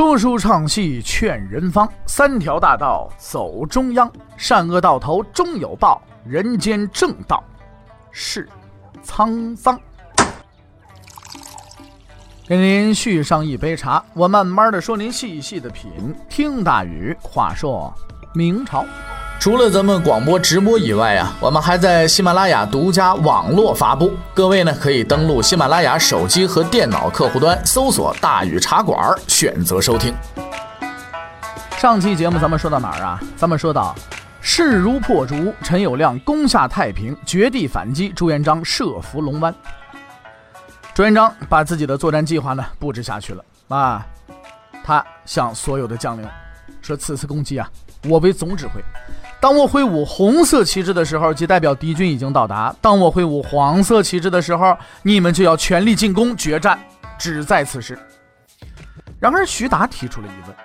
说书唱戏劝人方，三条大道走中央，善恶到头终有报，人间正道是沧桑。给您续上一杯茶，我慢慢的说，您细细的品。听大禹话说明朝。除了咱们广播直播以外啊，我们还在喜马拉雅独家网络发布。各位呢，可以登录喜马拉雅手机和电脑客户端，搜索“大禹茶馆”，选择收听。上期节目咱们说到哪儿啊？咱们说到势如破竹，陈友谅攻下太平，绝地反击，朱元璋设伏龙湾。朱元璋把自己的作战计划呢布置下去了啊，他向所有的将领说：“此次攻击啊，我为总指挥。”当我挥舞红色旗帜的时候，即代表敌军已经到达；当我挥舞黄色旗帜的时候，你们就要全力进攻，决战只在此时。然而，徐达提出了疑问，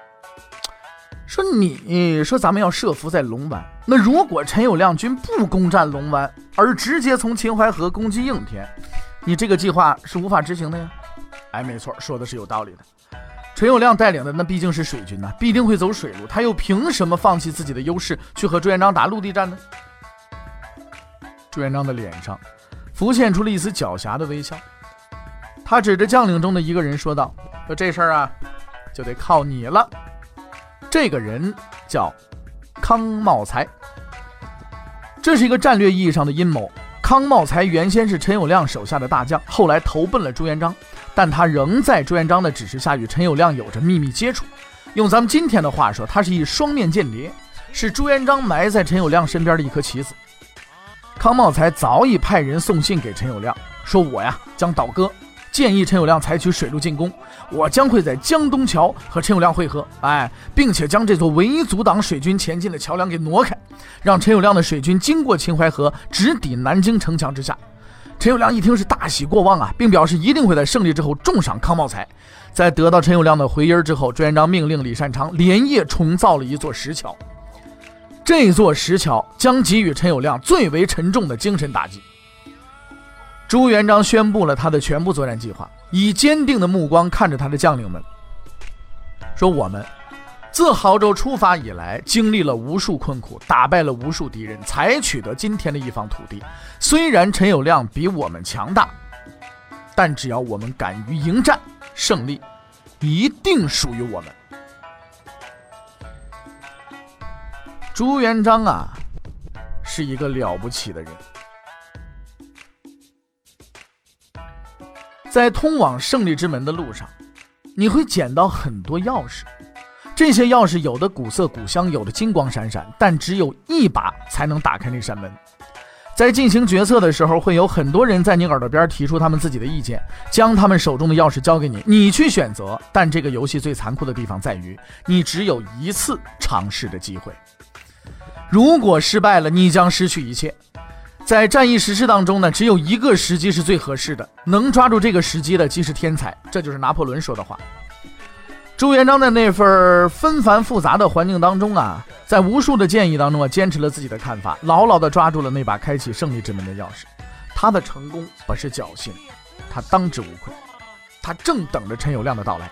说：“你说咱们要设伏在龙湾，那如果陈友谅军不攻占龙湾，而直接从秦淮河攻击应天，你这个计划是无法执行的呀？”哎，没错，说的是有道理的。陈友谅带领的那毕竟是水军呐，必定会走水路，他又凭什么放弃自己的优势去和朱元璋打陆地战呢？朱元璋的脸上浮现出了一丝狡黠的微笑，他指着将领中的一个人说道：“说这事儿啊，就得靠你了。”这个人叫康茂才，这是一个战略意义上的阴谋。康茂才原先是陈友谅手下的大将，后来投奔了朱元璋。但他仍在朱元璋的指示下与陈友谅有着秘密接触。用咱们今天的话说，他是一双面间谍，是朱元璋埋在陈友谅身边的一颗棋子。康茂才早已派人送信给陈友谅，说我呀将倒戈，建议陈友谅采取水路进攻。我将会在江东桥和陈友谅会合，哎，并且将这座唯一阻挡水军前进的桥梁给挪开，让陈友谅的水军经过秦淮河，直抵南京城墙之下。陈友谅一听是大喜过望啊，并表示一定会在胜利之后重赏康茂才。在得到陈友谅的回音之后，朱元璋命令李善长连夜重造了一座石桥。这座石桥将给予陈友谅最为沉重的精神打击。朱元璋宣布了他的全部作战计划，以坚定的目光看着他的将领们，说：“我们。”自亳州出发以来，经历了无数困苦，打败了无数敌人，才取得今天的一方土地。虽然陈友谅比我们强大，但只要我们敢于迎战，胜利一定属于我们。朱元璋啊，是一个了不起的人，在通往胜利之门的路上，你会捡到很多钥匙。这些钥匙有的古色古香，有的金光闪闪，但只有一把才能打开那扇门。在进行决策的时候，会有很多人在你耳朵边提出他们自己的意见，将他们手中的钥匙交给你，你去选择。但这个游戏最残酷的地方在于，你只有一次尝试的机会。如果失败了，你将失去一切。在战役实施当中呢，只有一个时机是最合适的，能抓住这个时机的即是天才。这就是拿破仑说的话。朱元璋在那份纷繁复杂的环境当中啊，在无数的建议当中啊，坚持了自己的看法，牢牢地抓住了那把开启胜利之门的钥匙。他的成功不是侥幸，他当之无愧。他正等着陈友谅的到来。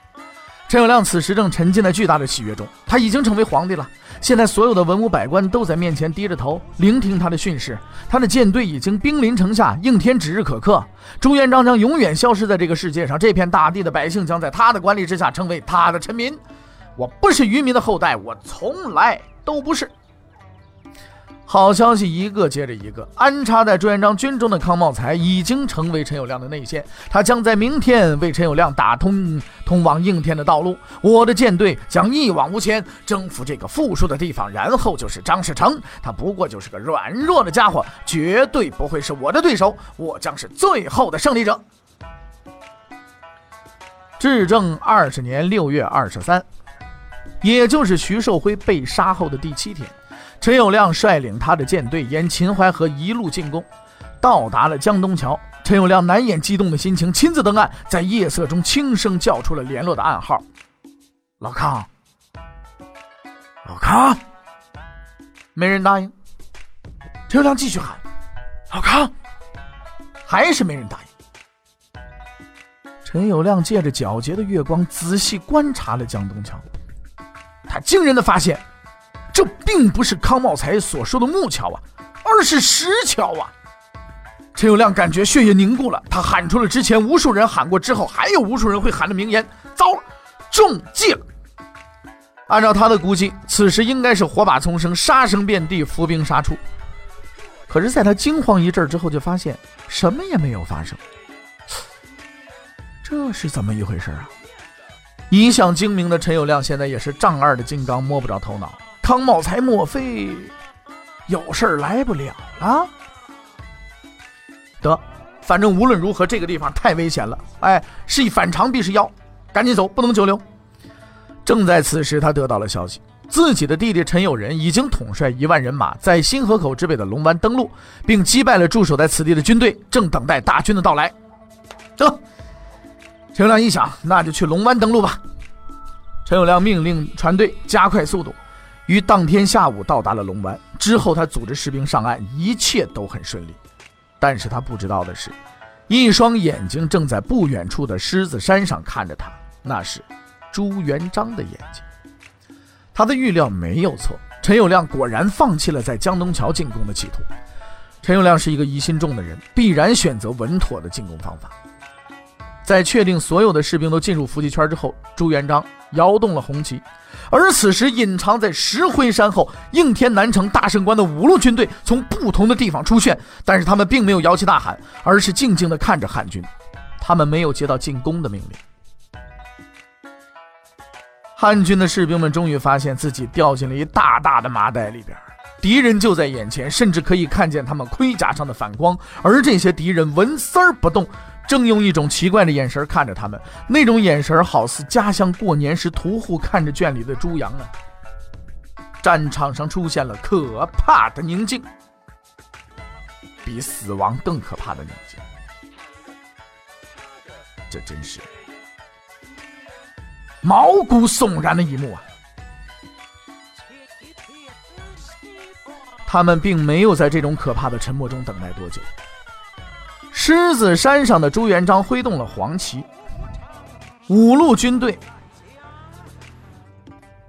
陈友谅此时正沉浸在巨大的喜悦中，他已经成为皇帝了。现在所有的文武百官都在面前低着头聆听他的训示。他的舰队已经兵临城下，应天指日可克。朱元璋将永远消失在这个世界上，这片大地的百姓将在他的管理之下成为他的臣民。我不是渔民的后代，我从来都不是。好消息一个接着一个，安插在朱元璋军中的康茂才已经成为陈友谅的内线，他将在明天为陈友谅打通通往应天的道路。我的舰队将一往无前，征服这个富庶的地方，然后就是张士诚，他不过就是个软弱的家伙，绝对不会是我的对手，我将是最后的胜利者。至正二十年六月二十三，也就是徐寿辉被杀后的第七天。陈友谅率领他的舰队沿秦淮河一路进攻，到达了江东桥。陈友谅难掩激动的心情，亲自登岸，在夜色中轻声叫出了联络的暗号：“老康，老康。”没人答应。陈友谅继续喊：“老康。”还是没人答应。陈友谅借着皎洁的月光仔细观察了江东桥，他惊人的发现，这并不是康茂才所说的木桥啊，而是石桥啊！陈友谅感觉血液凝固了，他喊出了之前无数人喊过之后还有无数人会喊的名言：“糟了，中计了！”按照他的估计，此时应该是火把丛生，杀声遍地，伏兵杀出。可是，在他惊慌一阵之后，就发现什么也没有发生。这是怎么一回事啊？一向精明的陈友谅现在也是丈二的金刚，摸不着头脑。康茂才莫非有事儿来不了了？得，反正无论如何，这个地方太危险了。哎，是一反常必是妖，赶紧走，不能久留。正在此时，他得到了消息，自己的弟弟陈友仁已经统帅一万人马在新河口之北的龙湾登陆，并击败了驻守在此地的军队，正等待大军的到来。走。陈友谅一想，那就去龙湾登陆吧。陈友谅命令船队加快速度，于当天下午到达了龙湾。之后，他组织士兵上岸，一切都很顺利。但是他不知道的是，一双眼睛正在不远处的狮子山上看着他，那是朱元璋的眼睛。他的预料没有错，陈友谅果然放弃了在江东桥进攻的企图。陈友谅是一个疑心重的人，必然选择稳妥的进攻方法。在确定所有的士兵都进入伏击圈之后，朱元璋摇动了红旗，而此时隐藏在石灰山后应天南城大胜关的五路军队从不同的地方出现，但是他们并没有摇旗呐喊，而是静静地看着汉军。他们没有接到进攻的命令。汉军的士兵们终于发现自己掉进了一大大的麻袋里边，敌人就在眼前，甚至可以看见他们盔甲上的反光，而这些敌人纹丝儿不动。正用一种奇怪的眼神看着他们，那种眼神好似家乡过年时屠户看着圈里的猪羊啊。战场上出现了可怕的宁静，比死亡更可怕的宁静。这真是毛骨悚然的一幕啊！他们并没有在这种可怕的沉默中等待多久。狮子山上的朱元璋挥动了黄旗，五路军队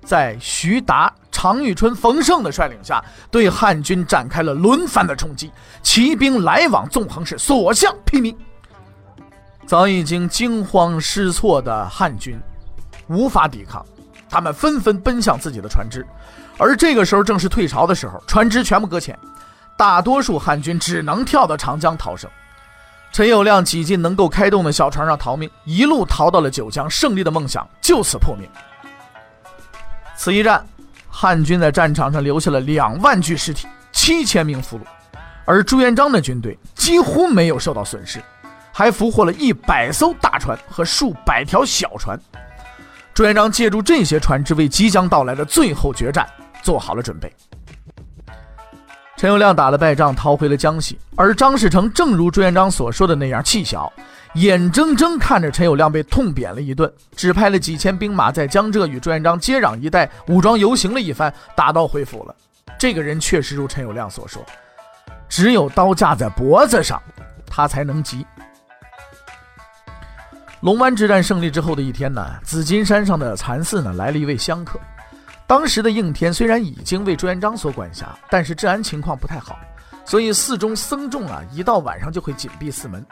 在徐达、常遇春、冯胜的率领下，对汉军展开了轮番的冲击，骑兵来往纵横，是所向披靡。早已经惊慌失措的汉军无法抵抗，他们纷纷奔向自己的船只，而这个时候正是退潮的时候，船只全部搁浅，大多数汉军只能跳到长江逃生。陈友谅挤进能够开动的小船上逃命，一路逃到了九江，胜利的梦想就此破灭。此一战，汉军在战场上留下了两万具尸体、七千名俘虏，而朱元璋的军队几乎没有受到损失，还俘获了一百艘大船和数百条小船。朱元璋借助这些船只，为即将到来的最后决战做好了准备。陈友谅打了败仗，逃回了江西，而张士诚正如朱元璋所说的那样气小，眼睁睁看着陈友谅被痛扁了一顿，只派了几千兵马在江浙与朱元璋接壤一带武装游行了一番，打道回府了。这个人确实如陈友谅所说，只有刀架在脖子上，他才能急。龙湾之战胜利之后的一天呢，紫金山上的禅寺呢来了一位香客。当时的应天虽然已经为朱元璋所管辖，但是治安情况不太好，所以寺中僧众啊，一到晚上就会紧闭寺门。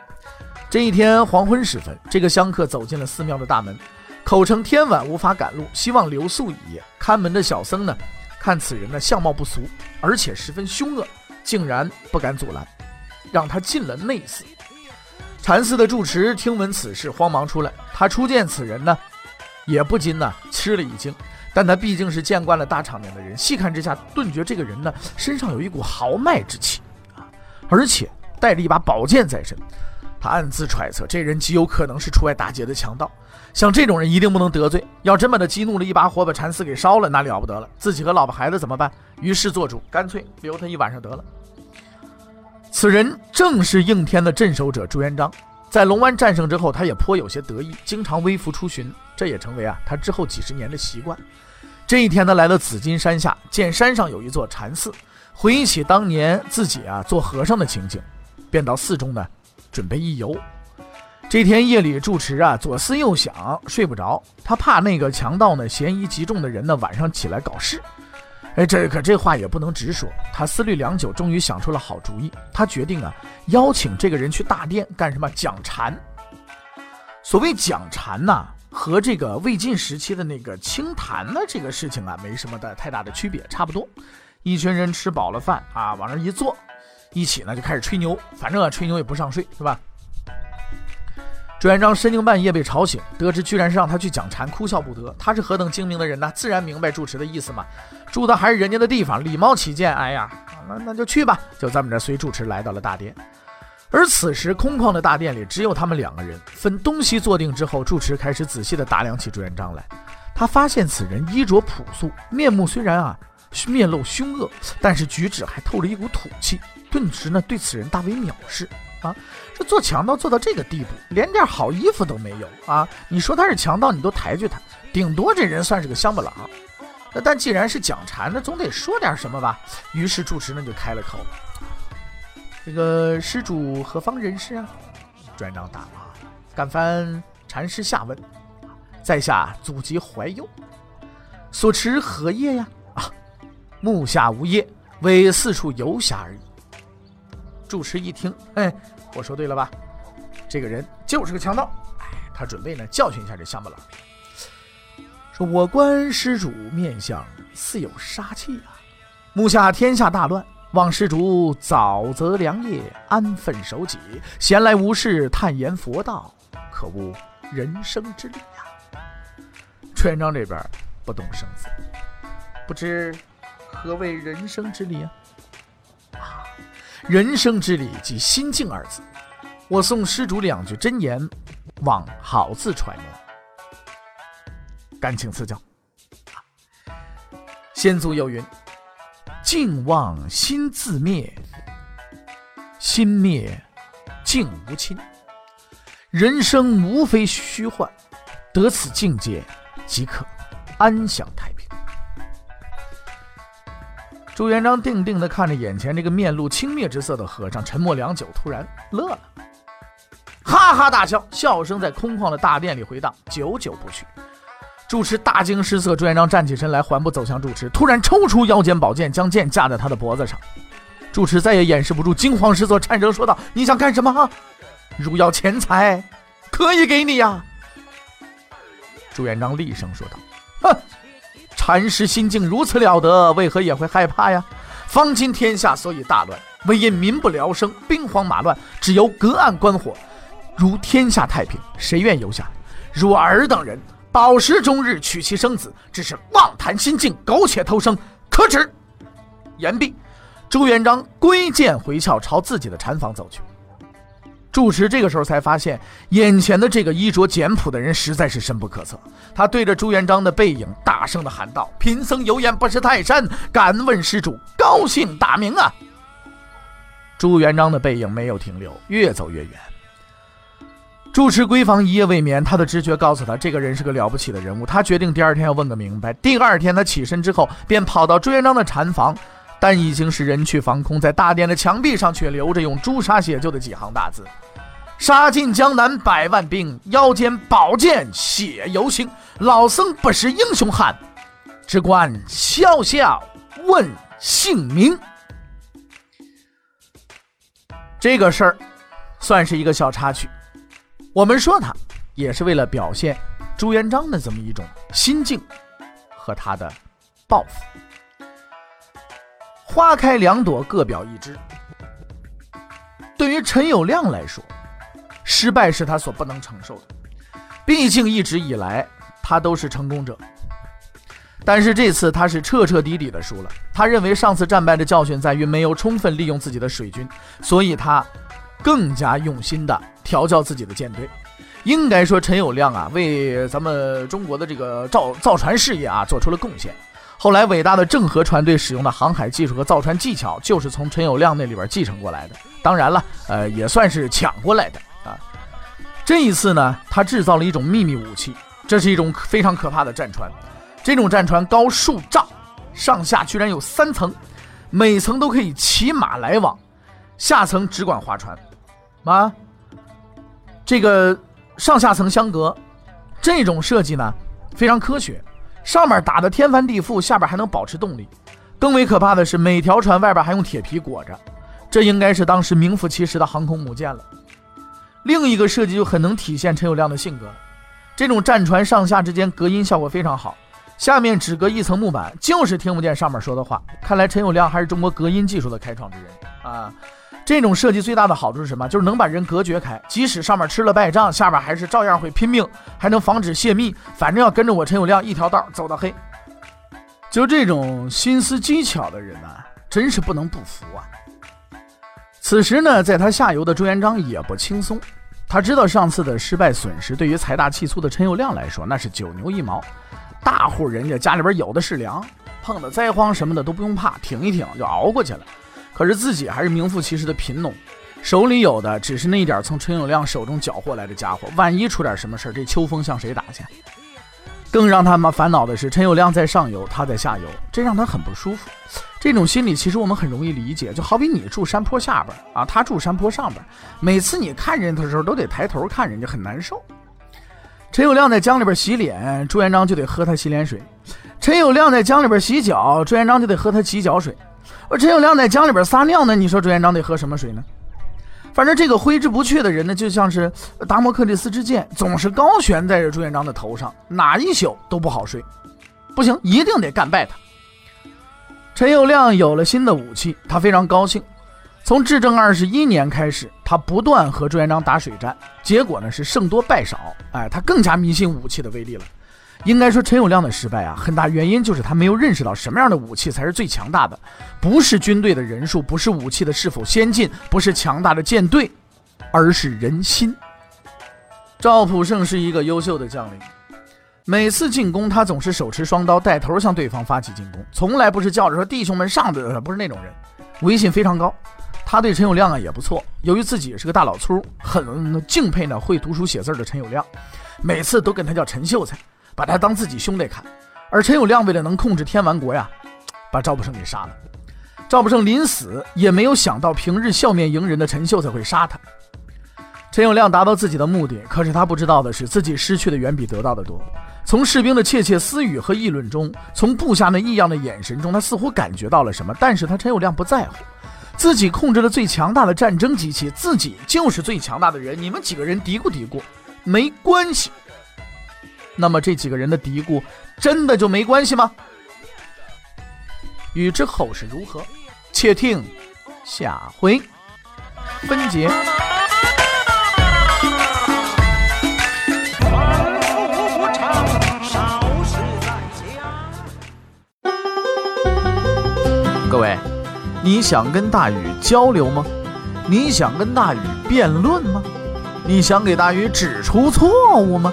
这一天黄昏时分，这个香客走进了寺庙的大门，口称天晚无法赶路，希望留宿一夜。看门的小僧呢，看此人呢相貌不俗，而且十分凶恶，竟然不敢阻拦，让他进了内寺。禅寺的住持听闻此事，慌忙出来。他初见此人呢，也不禁呢吃了一惊。但他毕竟是见惯了大场面的人，细看之下，顿觉这个人呢身上有一股豪迈之气啊，而且带着一把宝剑在身。他暗自揣测，这人极有可能是出外打劫的强盗。像这种人一定不能得罪，要真把他激怒了，一把火把禅寺给烧了，那了不得了。自己和老婆孩子怎么办？于是做主，干脆留他一晚上得了。此人正是应天的镇守者朱元璋。在龙湾战胜之后，他也颇有些得意，经常微服出巡，这也成为啊他之后几十年的习惯。这一天，他来到紫金山下，见山上有一座禅寺，回忆起当年自己啊做和尚的情景，便到寺中呢准备一游。这天夜里，住持啊左思右想，睡不着。他怕那个强盗呢，嫌疑极重的人呢，晚上起来搞事。哎，这可这话也不能直说。他思虑良久，终于想出了好主意。他决定啊，邀请这个人去大殿干什么？讲禅。所谓讲禅呐，和这个魏晋时期的那个清谈的这个事情啊，没什么的太大的区别，差不多。一群人吃饱了饭啊，往那一坐，一起呢就开始吹牛。反正啊，吹牛也不上税，是吧？朱元璋深更半夜被吵醒，得知居然是让他去讲禅，哭笑不得。他是何等精明的人呢？自然明白住持的意思嘛。住的还是人家的地方，礼貌起见，哎呀，那那就去吧。就这么着，随住持来到了大殿。而此时空旷的大殿里只有他们两个人，分东西坐定之后，住持开始仔细地打量起朱元璋来。他发现此人衣着朴素，面目虽然啊面露凶恶，但是举止还透着一股土气，顿时呢对此人大为藐视。啊，这做强盗做到这个地步，连件好衣服都没有啊！你说他是强盗，你都抬举他，顶多这人算是个乡巴佬。那但既然是讲禅，那总得说点什么吧？于是住持呢就开了口：“这个施主何方人士啊？”朱元璋答：“敢烦禅师下问。在下祖籍怀右，所持何业呀？啊，目下无业，为四处游侠而已。”住持一听，哎。我说对了吧？这个人就是个强盗。哎，他准备呢教训一下这乡巴佬。说我观施主面相似有杀气啊！目下天下大乱，望施主早择良夜，安分守己，闲来无事探研佛道，可悟人生之理呀！朱元璋这边不动声色，不知何谓人生之理啊？人生之理即心境二字，我送施主两句真言，望好自揣摩。敢请赐教。先祖有云：“静望心自灭，心灭静无亲。人生无非虚幻，得此境界即可安享太平。”朱元璋定定地看着眼前这个面露轻蔑之色的和尚，沉默良久，突然乐了，哈哈大笑，笑声在空旷的大殿里回荡，久久不去。住持大惊失色，朱元璋站起身来，缓步走向住持，突然抽出腰间宝剑，将剑架在他的脖子上。住持再也掩饰不住惊慌失措，颤声说道：“你想干什么？如要钱财，可以给你呀。”朱元璋厉声说道：“哼！”禅师心境如此了得，为何也会害怕呀？方今天下所以大乱，唯因民不聊生，兵荒马乱，只由隔岸观火。如天下太平，谁愿游下？如尔等人饱食终日，娶妻生子，只是妄谈心境，苟且偷生，可耻！言毕，朱元璋归剑回鞘，朝自己的禅房走去。住持这个时候才发现，眼前的这个衣着简朴的人实在是深不可测。他对着朱元璋的背影大声的喊道：“贫僧有眼不识泰山，敢问施主高姓大名啊？”朱元璋的背影没有停留，越走越远。住持闺房一夜未眠，他的直觉告诉他，这个人是个了不起的人物。他决定第二天要问个明白。第二天，他起身之后，便跑到朱元璋的禅房。但已经是人去房空，在大殿的墙壁上却留着用朱砂写就的几行大字：“杀尽江南百万兵，腰间宝剑血犹腥。老僧不识英雄汉，只管笑笑问姓名。”这个事儿算是一个小插曲。我们说他也是为了表现朱元璋的这么一种心境和他的抱负。花开两朵，各表一枝。对于陈友谅来说，失败是他所不能承受的。毕竟一直以来他都是成功者，但是这次他是彻彻底底的输了。他认为上次战败的教训在于没有充分利用自己的水军，所以他更加用心的调教自己的舰队。应该说，陈友谅啊，为咱们中国的这个造造船事业啊，做出了贡献。后来，伟大的郑和船队使用的航海技术和造船技巧，就是从陈友谅那里边继承过来的。当然了，呃，也算是抢过来的啊。这一次呢，他制造了一种秘密武器，这是一种非常可怕的战船。这种战船高数丈，上下居然有三层，每层都可以骑马来往，下层只管划船。啊，这个上下层相隔，这种设计呢非常科学，上面打的天翻地覆，下边还能保持动力。更为可怕的是，每条船外边还用铁皮裹着，这应该是当时名副其实的航空母舰了。另一个设计就很能体现陈友谅的性格，这种战船上下之间隔音效果非常好。下面只隔一层木板，就是听不见上面说的话。看来陈友谅还是中国隔音技术的开创之人啊！这种设计最大的好处是什么？就是能把人隔绝开，即使上面吃了败仗，下边还是照样会拼命，还能防止泄密。反正要跟着我陈友谅一条道走到黑。就这种心思机巧的人啊，真是不能不服啊！此时呢，在他下游的朱元璋也不轻松，他知道上次的失败损失对于财大气粗的陈友谅来说，那是九牛一毛。大户人家家里边有的是粮，碰到灾荒什么的都不用怕，挺一挺就熬过去了。可是自己还是名副其实的贫农，手里有的只是那一点从陈友谅手中缴获来的家伙。万一出点什么事儿这秋风向谁打去？更让他们烦恼的是，陈友谅在上游，他在下游，这让他很不舒服。这种心理其实我们很容易理解，就好比你住山坡下边啊，他住山坡上边，每次你看人的时候都得抬头看人家，很难受。陈友谅在江里边洗脸，朱元璋就得喝他洗脸水；陈友谅在江里边洗脚，朱元璋就得喝他洗脚水。而陈友谅在江里边撒尿呢，你说朱元璋得喝什么水呢？反正这个挥之不去的人呢，就像是达摩克利斯之剑，总是高悬在这朱元璋的头上，哪一宿都不好睡。不行，一定得干败他。陈友谅有了新的武器，他非常高兴。从至正二十一年开始，他不断和朱元璋打水战，结果呢是胜多败少。哎，他更加迷信武器的威力了。应该说，陈友谅的失败啊，很大原因就是他没有认识到什么样的武器才是最强大的，不是军队的人数，不是武器的是否先进，不是强大的舰队，而是人心。赵普胜是一个优秀的将领，每次进攻他总是手持双刀带头向对方发起进攻，从来不是叫着说弟兄们上的，不是那种人，威信非常高。他对陈友谅啊也不错，由于自己是个大老粗，很敬佩呢会读书写字的陈友谅，每次都跟他叫陈秀才，把他当自己兄弟看。而陈友谅为了能控制天完国呀，把赵普胜给杀了。赵普胜临死也没有想到平日笑面迎人的陈秀才会杀他。陈友谅达到自己的目的，可是他不知道的是，自己失去的远比得到的多。从士兵的窃窃私语和议论中，从部下那异样的眼神中，他似乎感觉到了什么，但是他陈友谅不在乎。自己控制了最强大的战争机器，自己就是最强大的人。你们几个人嘀咕嘀咕，没关系。那么这几个人的嘀咕，真的就没关系吗？欲知后事如何，且听下回分解。各位。你想跟大禹交流吗？你想跟大禹辩论吗？你想给大禹指出错误吗？